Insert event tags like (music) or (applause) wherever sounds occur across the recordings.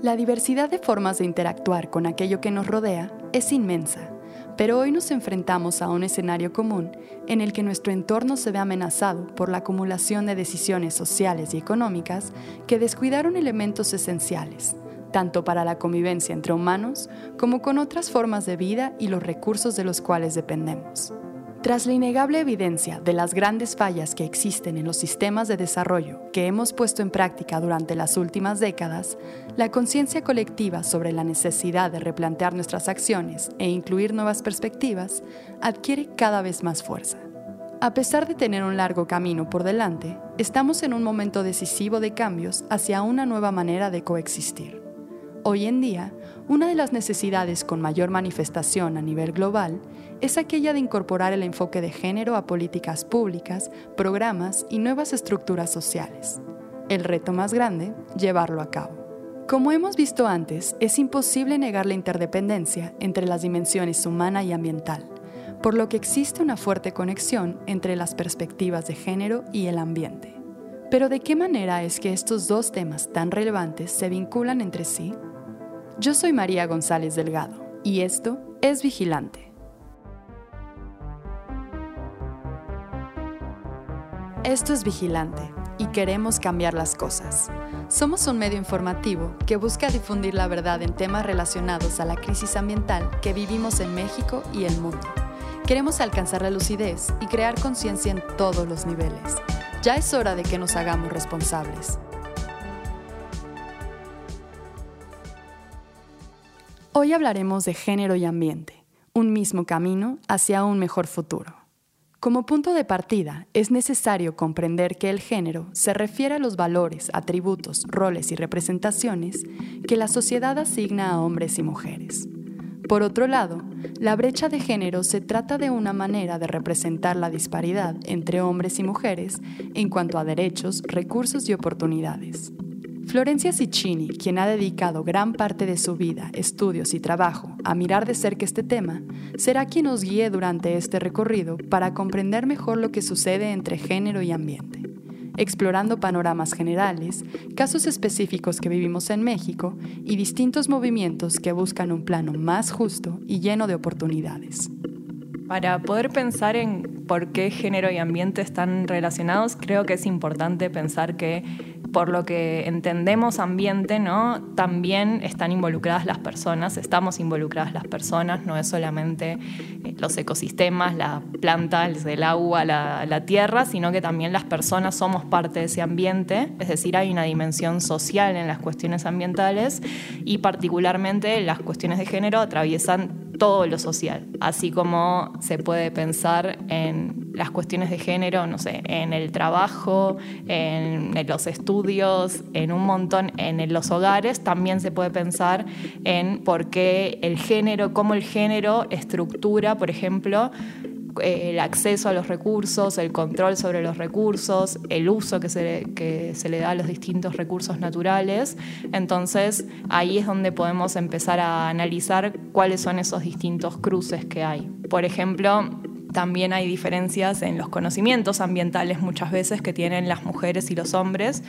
La diversidad de formas de interactuar con aquello que nos rodea es inmensa, pero hoy nos enfrentamos a un escenario común en el que nuestro entorno se ve amenazado por la acumulación de decisiones sociales y económicas que descuidaron elementos esenciales, tanto para la convivencia entre humanos como con otras formas de vida y los recursos de los cuales dependemos. Tras la innegable evidencia de las grandes fallas que existen en los sistemas de desarrollo que hemos puesto en práctica durante las últimas décadas, la conciencia colectiva sobre la necesidad de replantear nuestras acciones e incluir nuevas perspectivas adquiere cada vez más fuerza. A pesar de tener un largo camino por delante, estamos en un momento decisivo de cambios hacia una nueva manera de coexistir. Hoy en día, una de las necesidades con mayor manifestación a nivel global es aquella de incorporar el enfoque de género a políticas públicas, programas y nuevas estructuras sociales. El reto más grande, llevarlo a cabo. Como hemos visto antes, es imposible negar la interdependencia entre las dimensiones humana y ambiental, por lo que existe una fuerte conexión entre las perspectivas de género y el ambiente. Pero ¿de qué manera es que estos dos temas tan relevantes se vinculan entre sí? Yo soy María González Delgado y esto es Vigilante. Esto es Vigilante y queremos cambiar las cosas. Somos un medio informativo que busca difundir la verdad en temas relacionados a la crisis ambiental que vivimos en México y el mundo. Queremos alcanzar la lucidez y crear conciencia en todos los niveles. Ya es hora de que nos hagamos responsables. Hoy hablaremos de género y ambiente, un mismo camino hacia un mejor futuro. Como punto de partida, es necesario comprender que el género se refiere a los valores, atributos, roles y representaciones que la sociedad asigna a hombres y mujeres. Por otro lado, la brecha de género se trata de una manera de representar la disparidad entre hombres y mujeres en cuanto a derechos, recursos y oportunidades. Florencia Ciccini, quien ha dedicado gran parte de su vida, estudios y trabajo a mirar de cerca este tema, será quien nos guíe durante este recorrido para comprender mejor lo que sucede entre género y ambiente, explorando panoramas generales, casos específicos que vivimos en México y distintos movimientos que buscan un plano más justo y lleno de oportunidades. Para poder pensar en por qué género y ambiente están relacionados, creo que es importante pensar que por lo que entendemos ambiente. También están involucradas las personas, estamos involucradas las personas, no es solamente eh, los ecosistemas, las plantas, el agua, la, la tierra, sino que también las personas somos parte de ese ambiente, es decir, hay una dimensión social en las cuestiones ambientales y particularmente las cuestiones de género atraviesan todo lo social, así como se puede pensar en las cuestiones de género, no sé, en el trabajo, en, los estudios, en un montón, en los hogares, también se puede pensar en por qué el género, cómo el género estructura, por ejemplo, el acceso a los recursos, el control sobre los recursos, el uso que se, que se le da a los distintos recursos naturales. Entonces ahí es donde podemos empezar a analizar cuáles son esos distintos cruces que hay. Por ejemplo, también hay diferencias en los conocimientos ambientales muchas veces que tienen las mujeres y los hombres.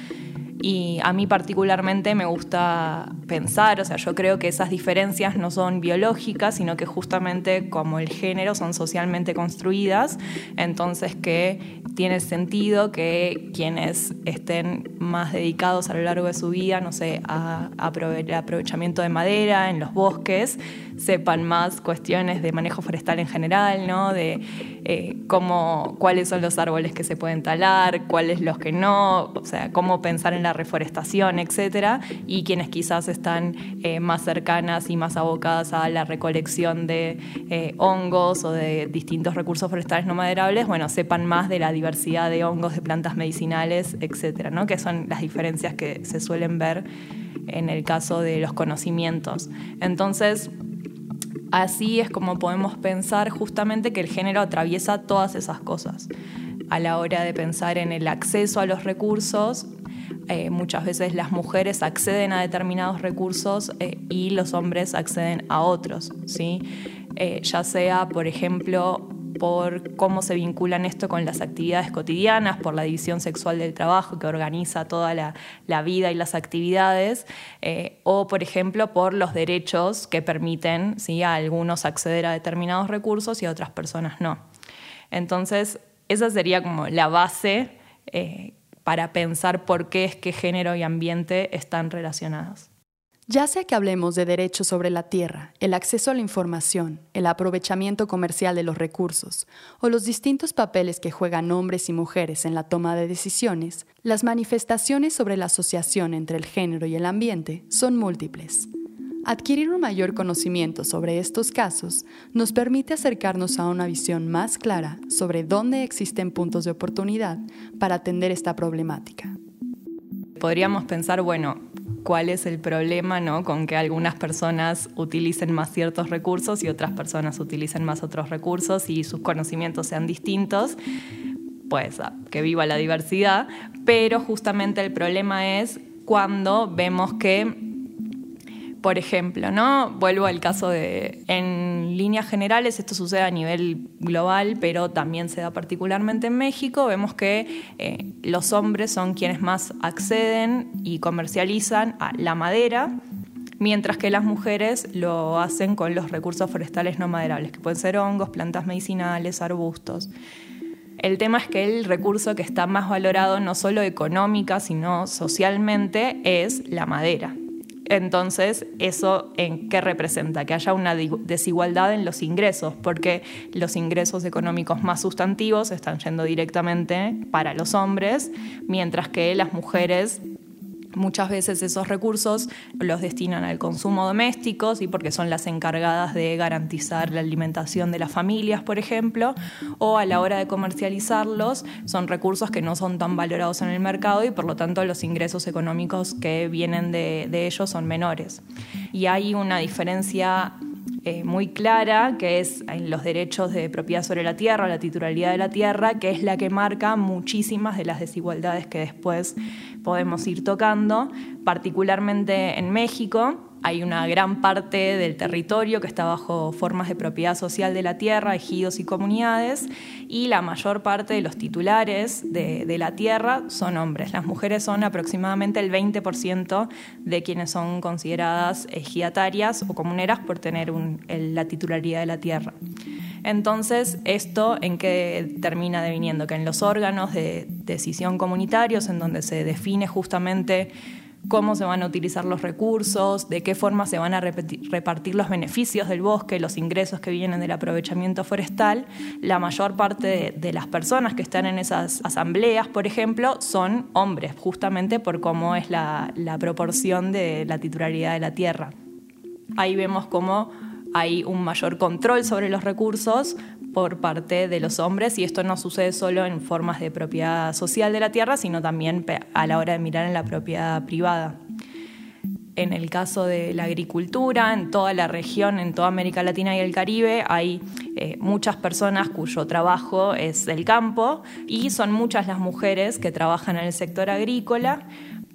Y a mí particularmente me gusta pensar, o sea, yo creo que esas diferencias no son biológicas, sino que justamente como el género son socialmente construidas, entonces que tiene sentido que quienes estén más dedicados a lo largo de su vida, no sé, a, el aprovechamiento de madera en los bosques, sepan más cuestiones de manejo forestal en general, ¿no? De eh, cómo, cuáles son los árboles que se pueden talar, cuáles los que no, o sea, cómo pensar en la reforestación, etcétera, y quienes quizás están eh, más cercanas y más abocadas a la recolección de eh, hongos o de distintos recursos forestales no maderables, bueno, sepan más de la diversidad de hongos, de plantas medicinales, etcétera, ¿no? Que son las diferencias que se suelen ver en el caso de los conocimientos. Entonces, Así es como podemos pensar justamente que el género atraviesa todas esas cosas. A la hora de pensar en el acceso a los recursos, eh, muchas veces las mujeres acceden a determinados recursos eh, y los hombres acceden a otros, ¿sí? Eh, ya sea, por ejemplo, por cómo se vinculan esto con las actividades cotidianas, por la división sexual del trabajo que organiza toda la, vida y las actividades, eh, o por ejemplo por los derechos que permiten a algunos acceder a determinados recursos y a otras personas no. Entonces, esa sería como la base eh, para pensar por qué es que género y ambiente están relacionados. Ya sea que hablemos de derechos sobre la tierra, el acceso a la información, el aprovechamiento comercial de los recursos o los distintos papeles que juegan hombres y mujeres en la toma de decisiones, las manifestaciones sobre la asociación entre el género y el ambiente son múltiples. Adquirir un mayor conocimiento sobre estos casos nos permite acercarnos a una visión más clara sobre dónde existen puntos de oportunidad para atender esta problemática. Podríamos pensar, bueno, cuál es el problema ¿no? con que algunas personas utilicen más ciertos recursos y otras personas utilicen más otros recursos y sus conocimientos sean distintos. Pues ah, que viva la diversidad, pero justamente el problema es cuando vemos que por ejemplo, ¿no? Vuelvo al caso de, en líneas generales, esto sucede a nivel global, pero también se da particularmente en México. Vemos que eh, los hombres son quienes más acceden y comercializan a la madera, mientras que las mujeres lo hacen con los recursos forestales no maderables, que pueden ser hongos, plantas medicinales, arbustos. El tema es que el recurso que está más valorado no solo económica, sino socialmente, es la madera. Entonces, ¿eso en qué representa? Que haya una desigualdad en los ingresos, porque los ingresos económicos más sustantivos están yendo directamente para los hombres, mientras que las mujeres Muchas veces esos recursos los destinan al consumo doméstico, y porque son las encargadas de garantizar la alimentación de las familias, por ejemplo, o a la hora de comercializarlos son recursos que no son tan valorados en el mercado y por lo tanto los ingresos económicos que vienen de, de ellos son menores. Y hay una diferencia eh, muy clara, que es en los derechos de propiedad sobre la tierra, la titularidad de la tierra, que es la que marca muchísimas de las desigualdades que después podemos ir tocando, particularmente en México hay una gran parte del territorio que está bajo formas de propiedad social de la tierra, ejidos y comunidades, y la mayor parte de los titulares de, la tierra son hombres. Las mujeres son aproximadamente el 20% de quienes son consideradas ejidatarias o comuneras por tener la titularidad de la tierra. Entonces, ¿esto en qué termina deviniendo? Que en los órganos de decisión comunitarios, en donde se define justamente cómo se van a utilizar los recursos, de qué forma se van a repartir los beneficios del bosque, los ingresos que vienen del aprovechamiento forestal, la mayor parte de, las personas que están en esas asambleas, por ejemplo, son hombres, justamente por cómo es la, la proporción de la titularidad de la tierra. Ahí vemos cómo hay un mayor control sobre los recursos por parte de los hombres y esto no sucede solo en formas de propiedad social de la tierra, sino también a la hora de mirar en la propiedad privada. En el caso de la agricultura, en toda la región, en toda América Latina y el Caribe, hay eh, muchas personas cuyo trabajo es el campo y son muchas las mujeres que trabajan en el sector agrícola,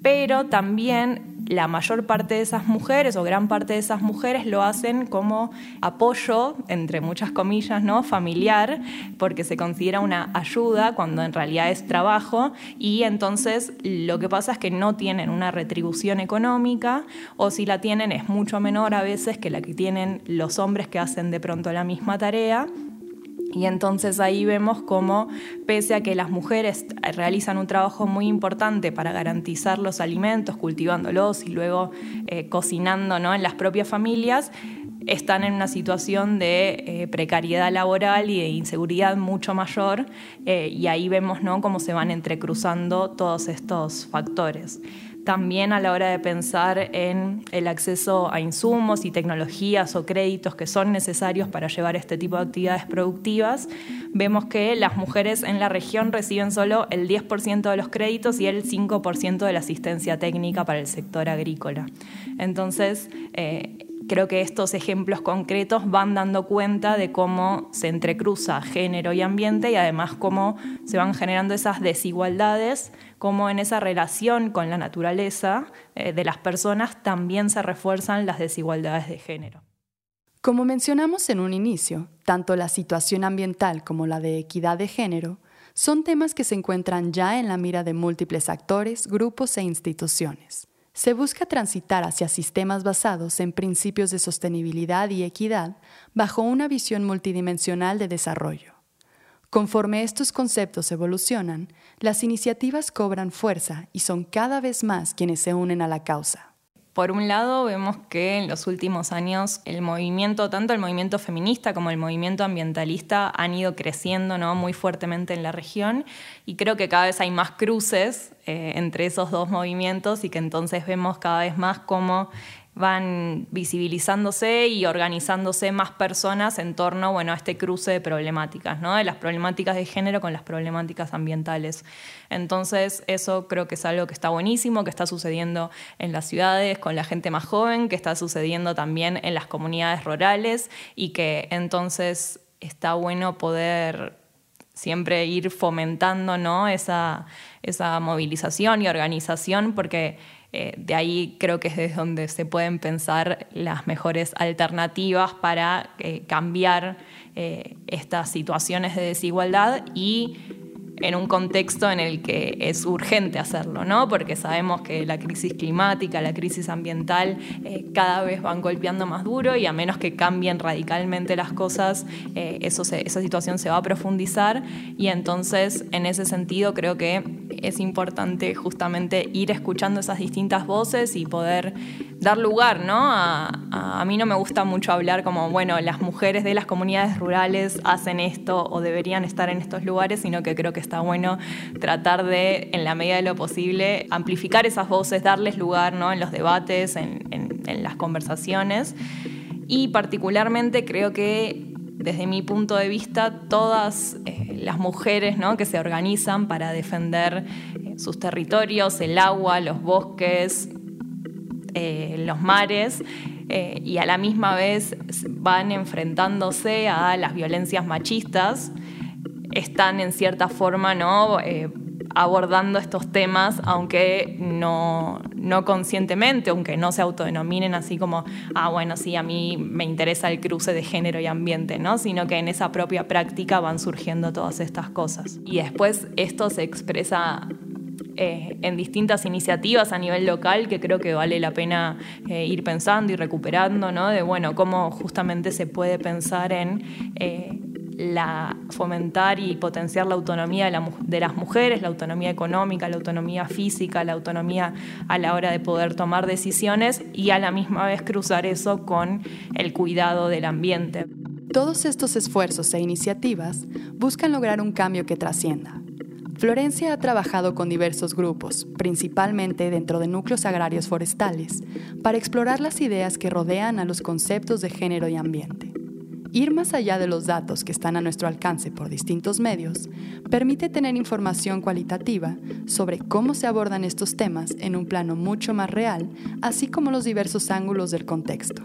pero también la mayor parte de esas mujeres o gran parte de esas mujeres lo hacen como apoyo, entre muchas comillas, ¿no? familiar, porque se considera una ayuda cuando en realidad es trabajo y entonces lo que pasa es que no tienen una retribución económica o si la tienen es mucho menor a veces que la que tienen los hombres que hacen de pronto la misma tarea y entonces ahí vemos cómo, pese a que las mujeres realizan un trabajo muy importante para garantizar los alimentos, cultivándolos y luego eh, cocinando ¿no? en las propias familias, están en una situación de eh, precariedad laboral y de inseguridad mucho mayor, eh, y ahí vemos ¿no? cómo se van entrecruzando todos estos factores también a la hora de pensar en el acceso a insumos y tecnologías o créditos que son necesarios para llevar este tipo de actividades productivas, vemos que las mujeres en la región reciben solo el 10% de los créditos y el 5% de la asistencia técnica para el sector agrícola. Entonces, eh, creo que estos ejemplos concretos van dando cuenta de cómo se entrecruza género y ambiente y además cómo se van generando esas desigualdades, cómo en esa relación con la naturaleza eh, de las personas también se refuerzan las desigualdades de género. Como mencionamos en un inicio, tanto la situación ambiental como la de equidad de género son temas que se encuentran ya en la mira de múltiples actores, grupos e instituciones. Se busca transitar hacia sistemas basados en principios de sostenibilidad y equidad bajo una visión multidimensional de desarrollo. Conforme estos conceptos evolucionan, las iniciativas cobran fuerza y son cada vez más quienes se unen a la causa. Por un lado, vemos que en los últimos años el movimiento, tanto el movimiento feminista como el movimiento ambientalista, han ido creciendo ¿no? muy fuertemente en la región y creo que cada vez hay más cruces eh, entre esos dos movimientos y que entonces vemos cada vez más cómo van visibilizándose y organizándose más personas en torno bueno, a este cruce de problemáticas, ¿no? de las problemáticas de género con las problemáticas ambientales. Entonces, eso creo que es algo que está buenísimo, que está sucediendo en las ciudades con la gente más joven, que está sucediendo también en las comunidades rurales y que entonces está bueno poder siempre ir fomentando ¿no? esa, esa movilización y organización porque eh, de ahí creo que es desde donde se pueden pensar las mejores alternativas para eh, cambiar eh, estas situaciones de desigualdad y en un contexto en el que es urgente hacerlo, ¿no? Porque sabemos que la crisis climática, la crisis ambiental cada vez van golpeando más duro y a menos que cambien radicalmente las cosas, esa situación se va a profundizar y entonces en ese sentido creo que es importante justamente ir escuchando esas distintas voces y poder dar lugar, ¿no? A, a, mí no me gusta mucho hablar como, bueno, las mujeres de las comunidades rurales hacen esto o deberían estar en estos lugares, sino que creo que está bueno tratar de, en la medida de lo posible, amplificar esas voces, darles lugar, ¿no? En los debates, en, en, las conversaciones. Y particularmente creo que desde mi punto de vista, todas eh, las mujeres ¿no? que se organizan para defender eh, sus territorios, el agua, los bosques, eh, los mares y a la misma vez van enfrentándose a las violencias machistas, están en cierta forma ¿no? Abordando estos temas, aunque no, no, conscientemente, aunque no se autodenominen así como, ah, bueno, sí, a mí me interesa el cruce de género y ambiente, ¿no? sino que en esa propia práctica van surgiendo todas estas cosas. Y después esto se expresa eh, en distintas iniciativas a nivel local que creo que vale la pena eh, ir pensando y recuperando, ¿no? De bueno, cómo justamente se puede pensar en eh, la, fomentar y potenciar la autonomía de, de, las mujeres, la autonomía económica, la autonomía física, la autonomía a la hora de poder tomar decisiones y a la misma vez cruzar eso con el cuidado del ambiente. Todos estos esfuerzos e iniciativas buscan lograr un cambio que trascienda Florencia ha trabajado con diversos grupos, principalmente dentro de núcleos agrarios forestales, para explorar las ideas que rodean a los conceptos de género y ambiente. Ir más allá de los datos que están a nuestro alcance por distintos medios permite tener información cualitativa sobre cómo se abordan estos temas en un plano mucho más real, así como los diversos ángulos del contexto.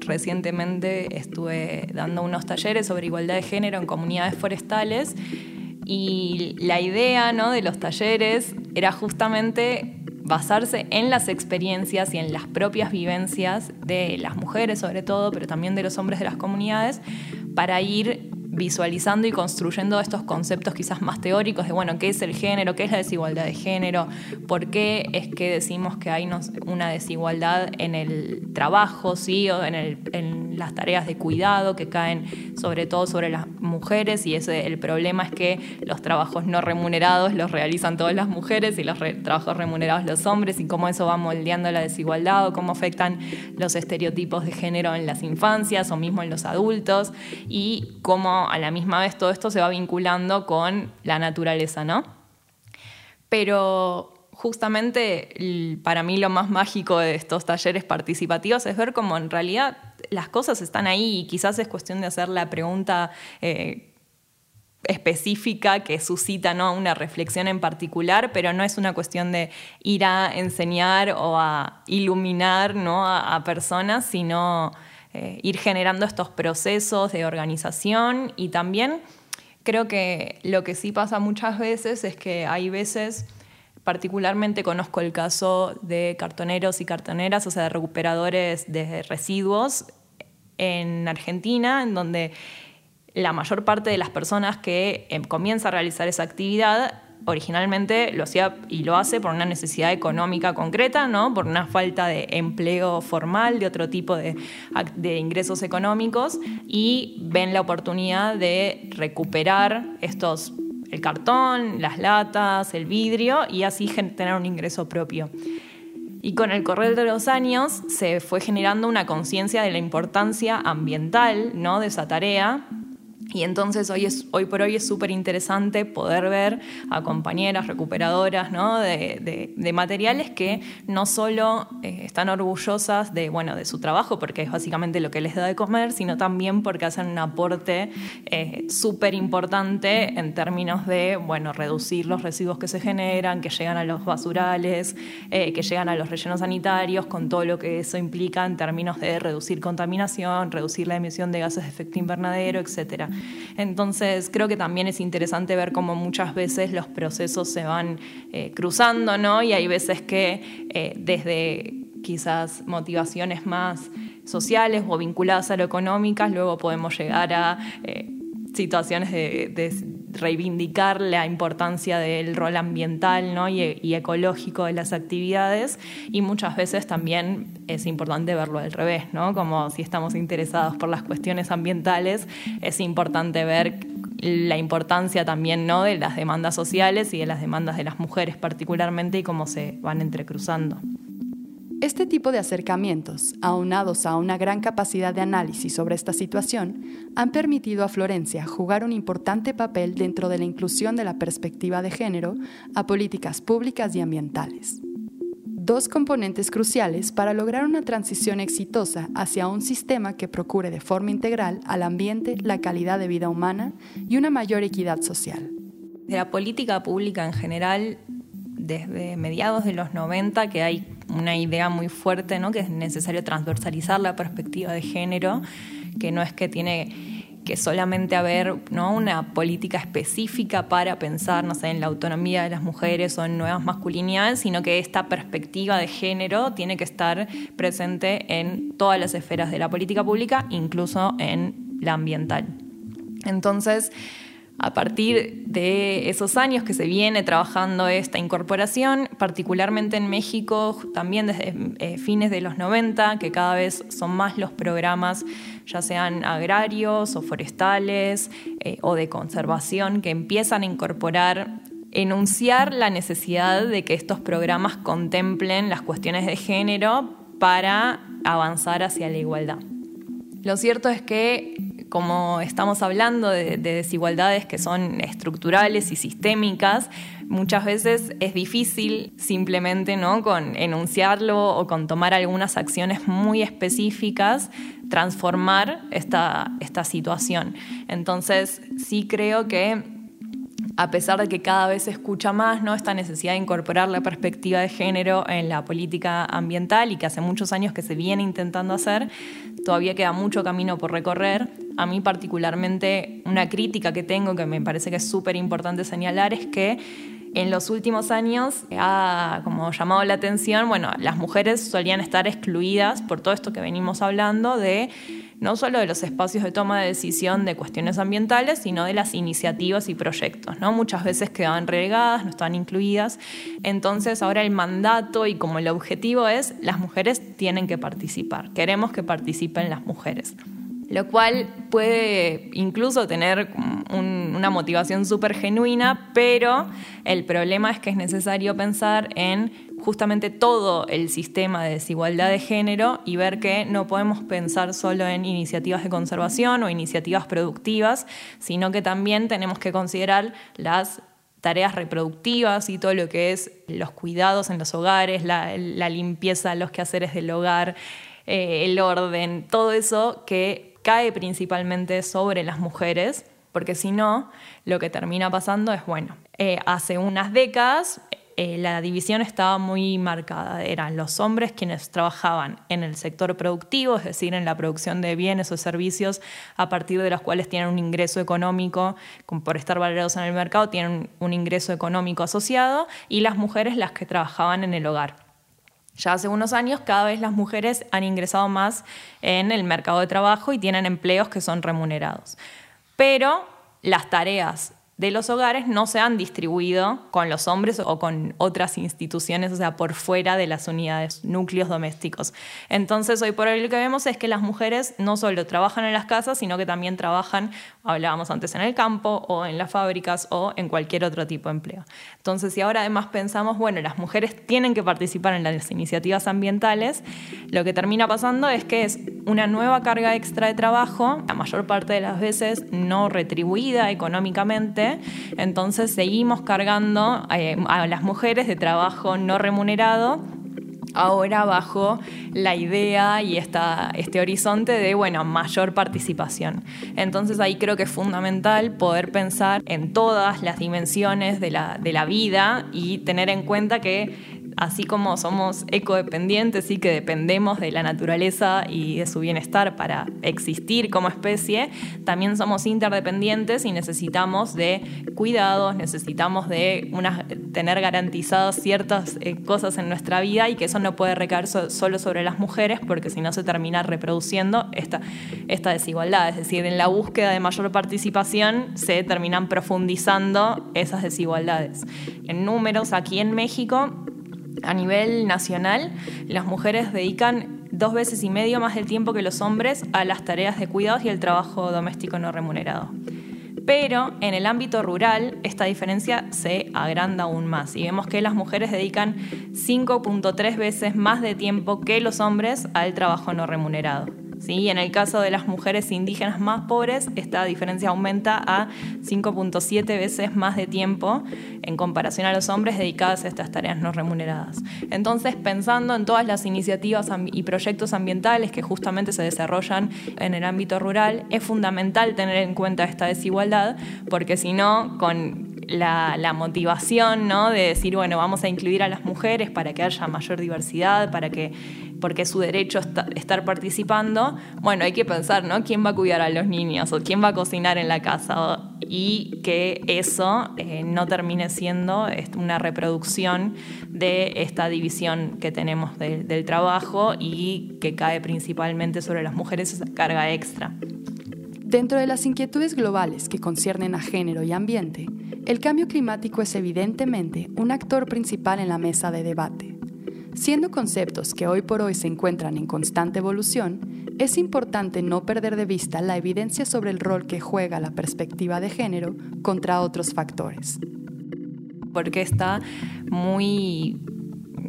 Recientemente estuve dando unos talleres sobre igualdad de género en comunidades forestales y la idea ¿no? de los talleres era justamente basarse en las experiencias y en las propias vivencias de las mujeres sobre todo, pero también de los hombres de las comunidades, para ir visualizando y construyendo estos conceptos quizás más teóricos de, bueno, qué es el género, qué es la desigualdad de género, por qué es que decimos que hay una desigualdad en el trabajo, ¿sí? o en, las tareas de cuidado que caen sobre todo sobre las mujeres y ese, el problema es que los trabajos no remunerados los realizan todas las mujeres y los trabajos remunerados los hombres y cómo eso va moldeando la desigualdad o cómo afectan los estereotipos de género en las infancias o mismo en los adultos y cómo a la misma vez todo esto se va vinculando con la naturaleza, ¿no? Pero justamente para mí lo más mágico de estos talleres participativos es ver cómo en realidad las cosas están ahí y quizás es cuestión de hacer la pregunta eh, específica que suscita ¿no? una reflexión en particular, pero no es una cuestión de ir a enseñar o a iluminar ¿no? a personas, sino eh, ir generando estos procesos de organización y también creo que lo que sí pasa muchas veces es que hay veces, particularmente conozco el caso de cartoneros y cartoneras, o sea, de recuperadores de residuos, en Argentina, en donde la mayor parte de las personas que eh, comienza a realizar esa actividad originalmente lo hacía y lo hace por una necesidad económica concreta, ¿no? por una falta de empleo formal, de otro tipo de, ingresos económicos, y ven la oportunidad de recuperar estos, el cartón, las latas, el vidrio, y así tener un ingreso propio. Y con el correr de los años se fue generando una conciencia de la importancia ambiental ¿no? de esa tarea y entonces hoy, es, hoy por hoy es súper interesante poder ver a compañeras recuperadoras de, de, materiales que no solo eh, están orgullosas de, bueno, de su trabajo, porque es básicamente lo que les da de comer, sino también porque hacen un aporte eh, súper importante en términos de bueno, reducir los residuos que se generan, que llegan a los basurales, eh, que llegan a los rellenos sanitarios, con todo lo que eso implica en términos de reducir contaminación, reducir la emisión de gases de efecto invernadero, etcétera. Entonces, creo que también es interesante ver cómo muchas veces los procesos se van eh, cruzando, ¿no? Y hay veces que eh, desde quizás motivaciones más sociales o vinculadas a lo económicas, luego podemos llegar a eh, situaciones de, reivindicar la importancia del rol ambiental ¿no? y, ecológico de las actividades y muchas veces también es importante verlo al revés, ¿no? como si estamos interesados por las cuestiones ambientales, es importante ver la importancia también ¿no? de las demandas sociales y de las demandas de las mujeres particularmente y cómo se van entrecruzando. Este tipo de acercamientos, aunados a una gran capacidad de análisis sobre esta situación, han permitido a Florencia jugar un importante papel dentro de la inclusión de la perspectiva de género a políticas públicas y ambientales. Dos componentes cruciales para lograr una transición exitosa hacia un sistema que procure de forma integral al ambiente, la calidad de vida humana y una mayor equidad social. De la política pública en general, desde mediados de los 90 que hay una idea muy fuerte, ¿no? que es necesario transversalizar la perspectiva de género, que no es que tiene que solamente haber ¿no? una política específica para pensar no sé, en la autonomía de las mujeres o en nuevas masculinidades, sino que esta perspectiva de género tiene que estar presente en todas las esferas de la política pública, incluso en la ambiental. Entonces, a partir de esos años que se viene trabajando esta incorporación, particularmente en México, también desde eh, fines de los 90, que cada vez son más los programas, ya sean agrarios o forestales eh, o de conservación, que empiezan a incorporar enunciar la necesidad de que estos programas contemplen las cuestiones de género para avanzar hacia la igualdad. Lo cierto es que como estamos hablando de, desigualdades que son estructurales y sistémicas, muchas veces es difícil simplemente ¿no? con enunciarlo o con tomar algunas acciones muy específicas transformar esta, esta situación. Entonces sí creo que a pesar de que cada vez se escucha más ¿no? esta necesidad de incorporar la perspectiva de género en la política ambiental y que hace muchos años que se viene intentando hacer, todavía queda mucho camino por recorrer. A mí particularmente una crítica que tengo que me parece que es súper importante señalar es que en los últimos años ha como llamado la atención, bueno, las mujeres solían estar excluidas por todo esto que venimos hablando de no solo de los espacios de toma de decisión de cuestiones ambientales, sino de las iniciativas y proyectos. ¿no? Muchas veces quedaban relegadas, no estaban incluidas. Entonces ahora el mandato y como el objetivo es, las mujeres tienen que participar, queremos que participen las mujeres lo cual puede incluso tener una motivación súper genuina, pero el problema es que es necesario pensar en justamente todo el sistema de desigualdad de género y ver que no podemos pensar solo en iniciativas de conservación o iniciativas productivas, sino que también tenemos que considerar las tareas reproductivas y todo lo que es los cuidados en los hogares, la, limpieza, los quehaceres del hogar, eh, el orden, todo eso que cae principalmente sobre las mujeres, porque si no, lo que termina pasando es, bueno, eh, hace unas décadas eh, la división estaba muy marcada. Eran los hombres quienes trabajaban en el sector productivo, es decir, en la producción de bienes o servicios a partir de los cuales tienen un ingreso económico, por estar valorados en el mercado, tienen un ingreso económico asociado, y las mujeres las que trabajaban en el hogar. Ya hace unos años cada vez las mujeres han ingresado más en el mercado de trabajo y tienen empleos que son remunerados. Pero las tareas de los hogares no se han distribuido con los hombres o con otras instituciones, o sea, por fuera de las unidades, núcleos domésticos. Entonces, hoy por hoy lo que vemos es que las mujeres no solo trabajan en las casas, sino que también trabajan, hablábamos antes, en el campo o en las fábricas o en cualquier otro tipo de empleo. Entonces, si ahora además pensamos, bueno, las mujeres tienen que participar en las iniciativas ambientales, lo que termina pasando es que es una nueva carga extra de trabajo, la mayor parte de las veces no retribuida económicamente, entonces seguimos cargando eh, a las mujeres de trabajo no remunerado ahora bajo la idea y este horizonte de bueno, mayor participación. Entonces ahí creo que es fundamental poder pensar en todas las dimensiones de la, de la vida y tener en cuenta que así como somos ecodependientes y que dependemos de la naturaleza y de su bienestar para existir como especie, también somos interdependientes y necesitamos de cuidados, necesitamos de tener garantizadas ciertas eh, cosas en nuestra vida y que eso no puede recaer solo sobre las mujeres porque si no se termina reproduciendo esta, esta desigualdad. Es decir, en la búsqueda de mayor participación se terminan profundizando esas desigualdades. En números, aquí en México, a nivel nacional, las mujeres dedican dos veces y medio más del tiempo que los hombres a las tareas de cuidados y el trabajo doméstico no remunerado. Pero en el ámbito rural esta diferencia se agranda aún más y vemos que las mujeres dedican 5.3 veces más de tiempo que los hombres al trabajo no remunerado. ¿Sí? En el caso de las mujeres indígenas más pobres, esta diferencia aumenta a 5.7 veces más de tiempo en comparación a los hombres dedicados a estas tareas no remuneradas. Entonces, pensando en todas las iniciativas y proyectos ambientales que justamente se desarrollan en el ámbito rural, es fundamental tener en cuenta esta desigualdad, porque si no, con la, motivación ¿no? de decir, bueno, vamos a incluir a las mujeres para que haya mayor diversidad, para que porque es su derecho estar participando, bueno, hay que pensar, ¿no? ¿Quién va a cuidar a los niños o quién va a cocinar en la casa? Y que eso eh, no termine siendo una reproducción de esta división que tenemos del trabajo y que cae principalmente sobre las mujeres esa carga extra. Dentro de las inquietudes globales que conciernen a género y ambiente, el cambio climático es evidentemente un actor principal en la mesa de debate. Siendo conceptos que hoy por hoy se encuentran en constante evolución, es importante no perder de vista la evidencia sobre el rol que juega la perspectiva de género contra otros factores. Porque está muy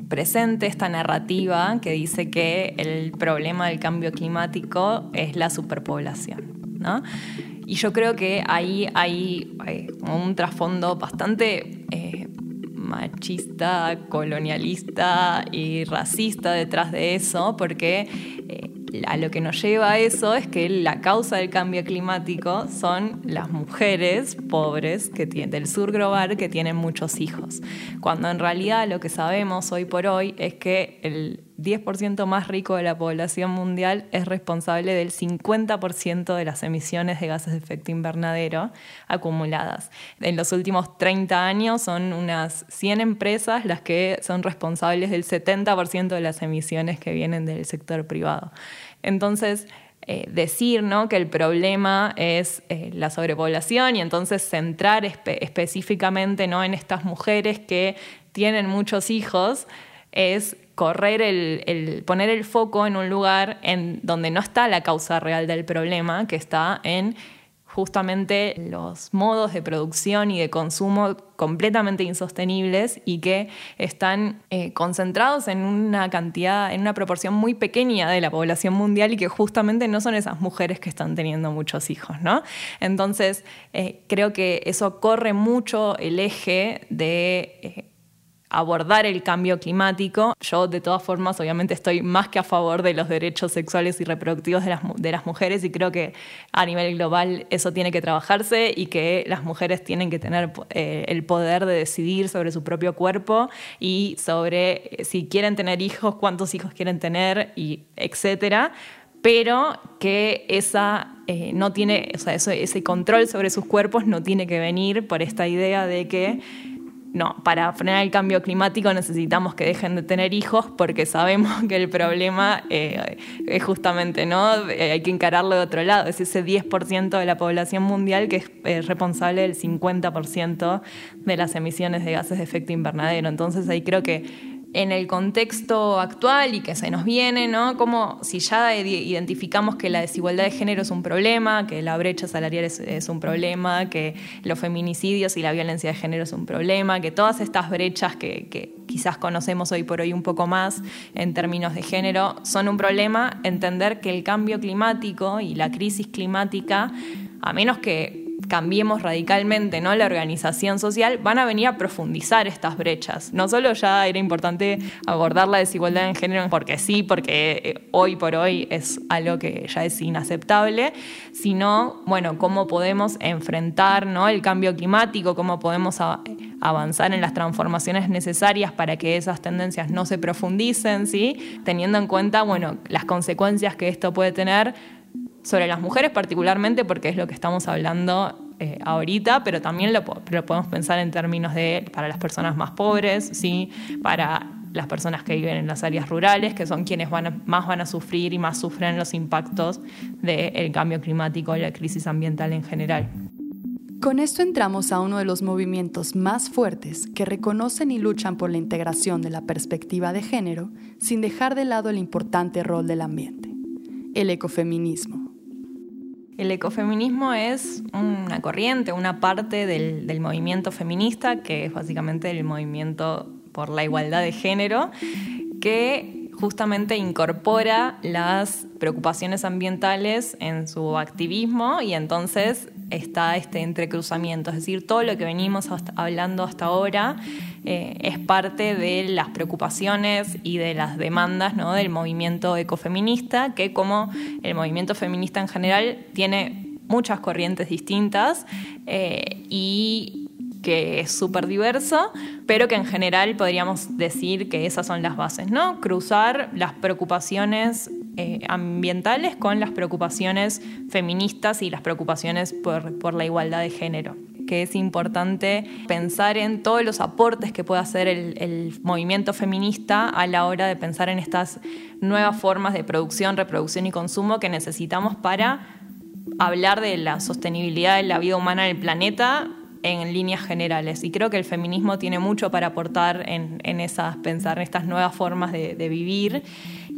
presente esta narrativa que dice que el problema del cambio climático es la superpoblación. Y yo creo que ahí hay, un trasfondo bastante eh, machista, colonialista y racista detrás de eso, porque eh, a lo que nos lleva a eso es que la causa del cambio climático son las mujeres pobres que del sur global que tienen muchos hijos, cuando en realidad lo que sabemos hoy por hoy es que el 10% más rico de la población mundial es responsable del 50% de las emisiones de gases de efecto invernadero acumuladas. En los últimos 30 años son unas 100 empresas las que son responsables del 70% de las emisiones que vienen del sector privado. Entonces, eh, decir ¿no? que el problema es eh, la sobrepoblación y entonces centrar específicamente ¿no? en estas mujeres que tienen muchos hijos es correr el, poner el foco en un lugar en donde no está la causa real del problema, que está en justamente los modos de producción y de consumo completamente insostenibles y que están eh, concentrados en una cantidad, en una proporción muy pequeña de la población mundial y que justamente no son esas mujeres que están teniendo muchos hijos, ¿no? Entonces, eh, creo que eso corre mucho el eje de eh, abordar el cambio climático. Yo, de todas formas, obviamente estoy más que a favor de los derechos sexuales y reproductivos de las, de las, mujeres y creo que a nivel global eso tiene que trabajarse y que las mujeres tienen que tener eh, el poder de decidir sobre su propio cuerpo y sobre eh, si quieren tener hijos, cuántos hijos quieren tener, y etcétera pero que esa eh, no tiene, o sea, ese control sobre sus cuerpos no tiene que venir por esta idea de que no, para frenar el cambio climático necesitamos que dejen de tener hijos porque sabemos (laughs) que el problema eh, es justamente, ¿no? Eh, hay que encararlo de otro lado, es ese 10% de la población mundial que es responsable del 50% de las emisiones de gases de efecto invernadero. Entonces ahí creo que en el contexto actual y que se nos viene, ¿no? Como si ya identificamos que la desigualdad de género es un problema, que la brecha salarial es, un problema, que los feminicidios y la violencia de género es un problema, que todas estas brechas que, que quizás conocemos hoy por hoy un poco más en términos de género son un problema, entender que el cambio climático y la crisis climática, a menos que cambiemos radicalmente ¿no? la organización social, van a venir a profundizar estas brechas. No solo ya era importante abordar la desigualdad en género porque sí, porque eh, hoy por hoy es algo que ya es inaceptable, sino, bueno, cómo podemos enfrentar ¿no? el cambio climático, cómo podemos avanzar en las transformaciones necesarias para que esas tendencias no se profundicen, ¿sí? teniendo en cuenta bueno, las consecuencias que esto puede tener sobre las mujeres particularmente porque es lo que estamos hablando eh, ahorita, pero también lo, podemos pensar en términos de para las personas más pobres, ¿sí? para las personas que viven en las áreas rurales, que son quienes van más van a sufrir y más sufren los impactos del cambio climático y la crisis ambiental en general. Con esto entramos a uno de los movimientos más fuertes que reconocen y luchan por la integración de la perspectiva de género sin dejar de lado el importante rol del ambiente, el ecofeminismo. El ecofeminismo es una corriente, una parte del, movimiento feminista, que es básicamente el movimiento por la igualdad de género, que justamente incorpora las preocupaciones ambientales en su activismo y entonces está este entrecruzamiento, es decir, todo lo que venimos hablando hasta ahora eh, es parte de las preocupaciones y de las demandas ¿no? del movimiento ecofeminista, que como el movimiento feminista en general tiene muchas corrientes distintas eh, y que es súper diverso, pero que en general podríamos decir que esas son las bases, ¿no? Cruzar las preocupaciones eh, ambientales con las preocupaciones feministas y las preocupaciones por la igualdad de género que es importante pensar en todos los aportes que puede hacer el, movimiento feminista a la hora de pensar en estas nuevas formas de producción, reproducción y consumo que necesitamos para hablar de la sostenibilidad de la vida humana en el planeta en líneas generales. Y creo que el feminismo tiene mucho para aportar en, esas, pensar en estas nuevas formas de, vivir.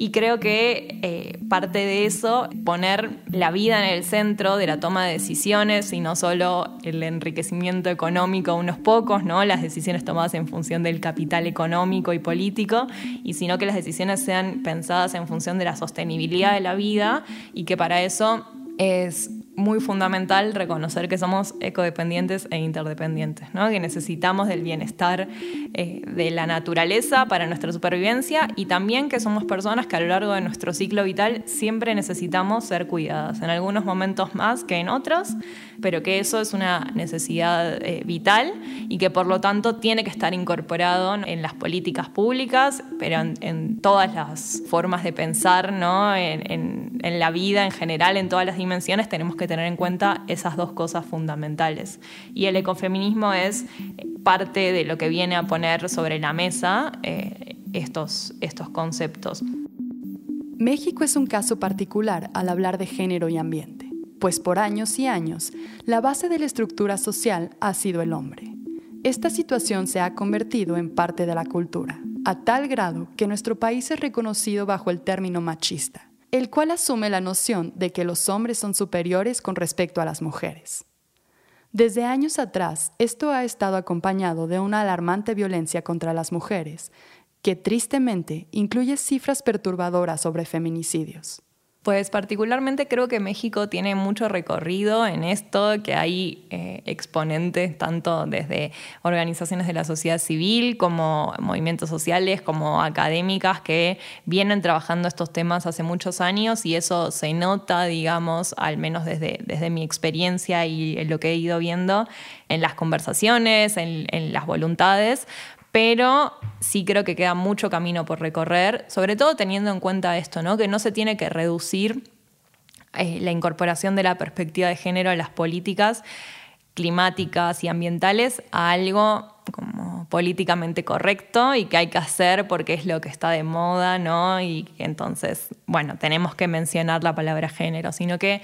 Y creo que eh, parte de eso, poner la vida en el centro de la toma de decisiones y no solo el enriquecimiento económico de unos pocos, ¿no? las decisiones tomadas en función del capital económico y político, y sino que las decisiones sean pensadas en función de la sostenibilidad de la vida y que para eso es muy fundamental reconocer que somos ecodependientes e interdependientes, ¿no? que necesitamos del bienestar eh, de la naturaleza para nuestra supervivencia y también que somos personas que a lo largo de nuestro ciclo vital siempre necesitamos ser cuidadas, en algunos momentos más que en otros, pero que eso es una necesidad eh, vital y que por lo tanto tiene que estar incorporado en las políticas públicas, pero en, todas las formas de pensar, ¿no? en, en la vida en general, en todas las dimensiones, tenemos que tener en cuenta esas dos cosas fundamentales. Y el ecofeminismo es parte de lo que viene a poner sobre la mesa eh, estos, estos conceptos. México es un caso particular al hablar de género y ambiente, pues por años y años la base de la estructura social ha sido el hombre. Esta situación se ha convertido en parte de la cultura, a tal grado que nuestro país es reconocido bajo el término machista el cual asume la noción de que los hombres son superiores con respecto a las mujeres. Desde años atrás, esto ha estado acompañado de una alarmante violencia contra las mujeres, que tristemente incluye cifras perturbadoras sobre feminicidios. Pues particularmente creo que México tiene mucho recorrido en esto, que hay eh, exponentes tanto desde organizaciones de la sociedad civil como movimientos sociales, como académicas que vienen trabajando estos temas hace muchos años y eso se nota, digamos, al menos desde, desde mi experiencia y lo que he ido viendo en las conversaciones, en, en las voluntades, pero sí creo que queda mucho camino por recorrer, sobre todo teniendo en cuenta esto, ¿no? que no se tiene que reducir eh, la incorporación de la perspectiva de género a las políticas climáticas y ambientales a algo como políticamente correcto y que hay que hacer porque es lo que está de moda, ¿no? Y entonces, bueno, tenemos que mencionar la palabra género, sino que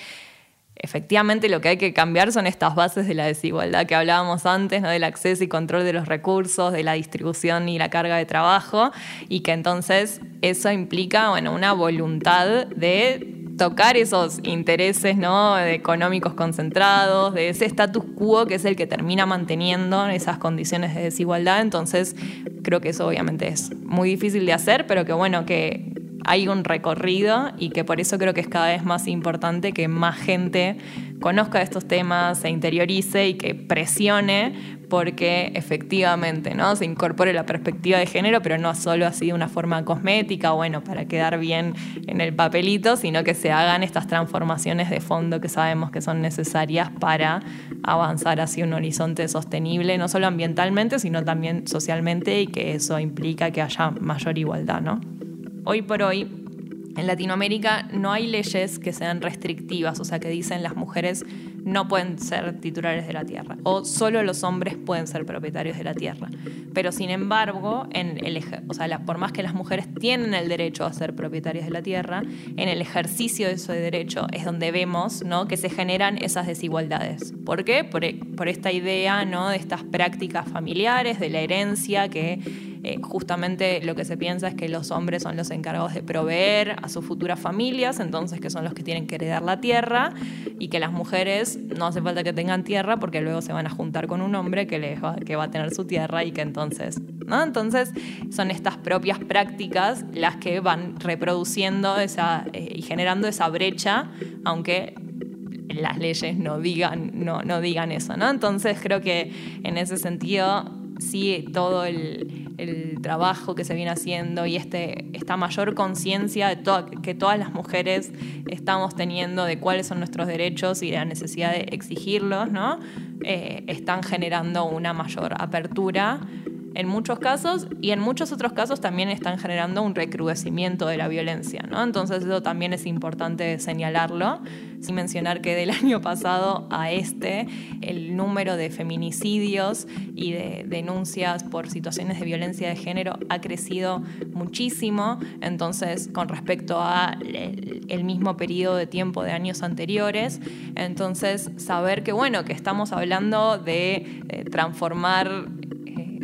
efectivamente lo que hay que cambiar son estas bases de la desigualdad que hablábamos antes, ¿no? del acceso y control de los recursos, de la distribución y la carga de trabajo, y que entonces eso implica bueno, una voluntad de tocar esos intereses ¿no? económicos concentrados, de ese status quo que es el que termina manteniendo esas condiciones de desigualdad. Entonces, creo que eso obviamente es muy difícil de hacer, pero que bueno, que hay un recorrido y que por eso creo que es cada vez más importante que más gente conozca estos temas, se interiorice y que presione porque efectivamente ¿no? se incorpore la perspectiva de género, pero no solo así de una forma cosmética, bueno, para quedar bien en el papelito, sino que se hagan estas transformaciones de fondo que sabemos que son necesarias para avanzar hacia un horizonte sostenible, no solo ambientalmente, sino también socialmente, y que eso implica que haya mayor igualdad. ¿no? Hoy por hoy, en Latinoamérica no hay leyes que sean restrictivas, o sea, que dicen las mujeres no pueden ser titulares de la tierra o solo los hombres pueden ser propietarios de la tierra. Pero sin embargo, en el, o sea, por más que las mujeres tienen el derecho a ser propietarias de la tierra, en el ejercicio de ese derecho es donde vemos ¿no? que se generan esas desigualdades. ¿Por qué? Por, por esta idea ¿no? de estas prácticas familiares, de la herencia que eh, justamente lo que se piensa es que los hombres son los encargados de proveer a sus futuras familias, entonces que son los que tienen que heredar la tierra y que las mujeres no hace falta que tengan tierra porque luego se van a juntar con un hombre que, les va, que va a tener su tierra y que entonces, ¿no? Entonces son estas propias prácticas las que van reproduciendo esa, eh, y generando esa brecha, aunque las leyes no digan, no, no digan eso, ¿no? Entonces creo que en ese sentido sí todo el, el trabajo que se viene haciendo y este, esta mayor conciencia que todas las mujeres estamos teniendo de cuáles son nuestros derechos y la necesidad de exigirlos, ¿no? Eh, están generando una mayor apertura en muchos casos y en muchos otros casos también están generando un recrudecimiento de la violencia. ¿no? Entonces eso también es importante señalarlo, sin mencionar que del (laughs) año pasado a este el número de feminicidios y de denuncias por situaciones de violencia de género ha crecido muchísimo, entonces con respecto a el mismo periodo de tiempo de años anteriores, entonces saber que bueno, que estamos hablando de transformar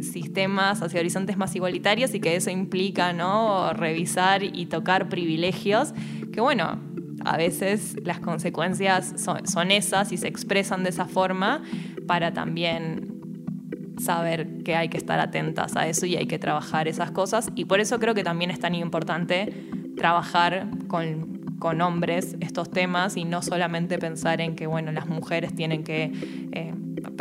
sistemas hacia horizontes más igualitarios y que eso implica ¿no? revisar y tocar privilegios, que bueno, a veces las consecuencias son, son esas y se expresan de esa forma para también saber que hay que estar atentas a eso y hay que trabajar esas cosas. Y por eso creo que también es tan importante trabajar con, con hombres estos temas y no solamente pensar en que bueno, las mujeres tienen que eh,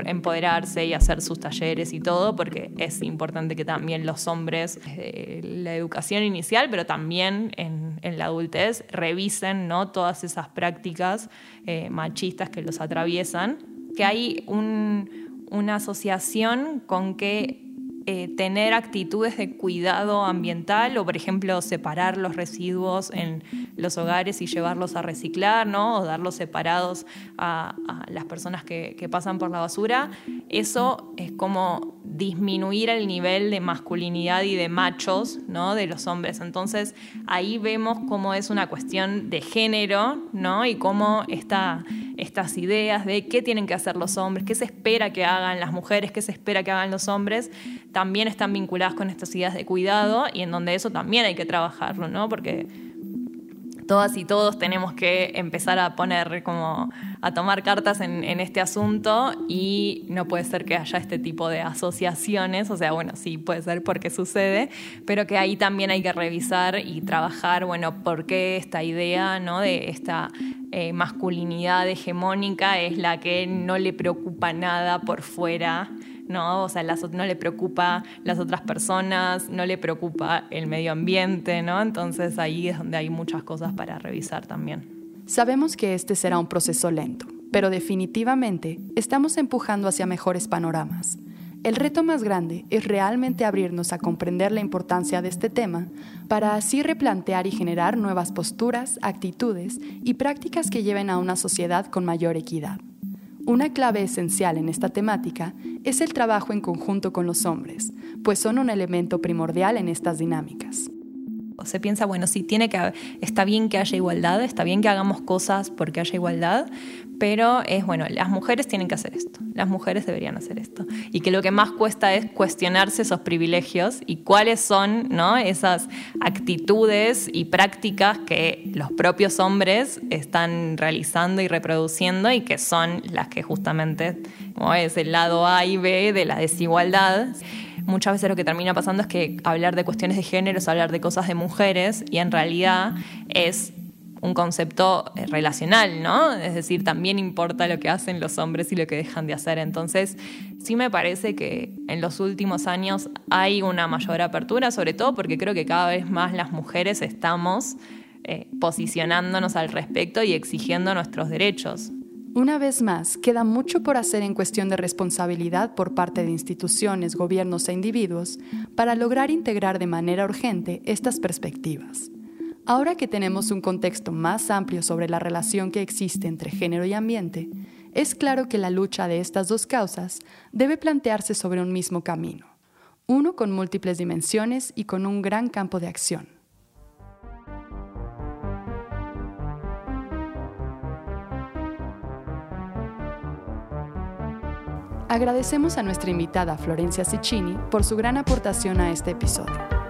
empoderarse y hacer sus talleres y todo, porque es importante que también los hombres, eh, la educación inicial, pero también en, la adultez, revisen ¿no? todas esas prácticas eh, machistas que los atraviesan, que hay una asociación con que eh, tener actitudes de cuidado ambiental o, por ejemplo, separar los residuos en los hogares y llevarlos a reciclar, ¿no? O darlos separados a, las personas que, pasan por la basura. Eso es como disminuir el nivel de masculinidad y de machos, ¿no? De los hombres. Entonces, ahí vemos cómo es una cuestión de género, ¿no? Y cómo está estas ideas de qué tienen que hacer los hombres, qué se espera que hagan las mujeres, qué se espera que hagan los hombres, también están vinculadas con estas ideas de cuidado y en donde eso también hay que trabajarlo, ¿no? Porque todas y todos tenemos que empezar a poner como a tomar cartas en, este asunto y no puede ser que haya este tipo de asociaciones, o sea, bueno, sí puede ser porque sucede, pero que ahí también hay que revisar y trabajar, bueno, por qué esta idea, ¿no? De esta eh, masculinidad hegemónica es la que no le preocupa nada por fuera ¿no? O sea, no le preocupa las otras personas, no le preocupa el medio ambiente, ¿no? Entonces ahí es donde hay muchas cosas para revisar también. Sabemos que este será un proceso lento, pero definitivamente estamos empujando hacia mejores panoramas. El reto más grande es realmente abrirnos a comprender la importancia de este tema para así replantear y generar nuevas posturas, actitudes y prácticas que lleven a una sociedad con mayor equidad. Una clave esencial en esta temática es el trabajo en conjunto con los hombres, pues son un elemento primordial en estas dinámicas. Se piensa, bueno, sí, tiene que, está bien que haya igualdad, está bien que hagamos cosas porque haya igualdad, pero es, bueno, las mujeres tienen que hacer esto, las mujeres deberían hacer esto. Y que lo que más cuesta es cuestionarse esos privilegios y cuáles son ¿no? esas actitudes y prácticas que los propios hombres están realizando y reproduciendo y que son las que justamente, como es el lado A y B de la desigualdad muchas veces lo que termina pasando es que hablar de cuestiones de género es hablar de cosas de mujeres y en realidad es un concepto eh, relacional, ¿no? Es decir, también importa lo que hacen los hombres y lo que dejan de hacer. Entonces, sí me parece que en los últimos años hay una mayor apertura, sobre todo porque creo que cada vez más las mujeres estamos eh, posicionándonos al respecto y exigiendo nuestros derechos. Una vez más, queda mucho por hacer en cuestión de responsabilidad por parte de instituciones, gobiernos e individuos para lograr integrar de manera urgente estas perspectivas. Ahora que tenemos un contexto más amplio sobre la relación que existe entre género y ambiente, es claro que la lucha de estas dos causas debe plantearse sobre un mismo camino, uno con múltiples dimensiones y con un gran campo de acción. Agradecemos a nuestra invitada Florencia Ciccini por su gran aportación a este episodio.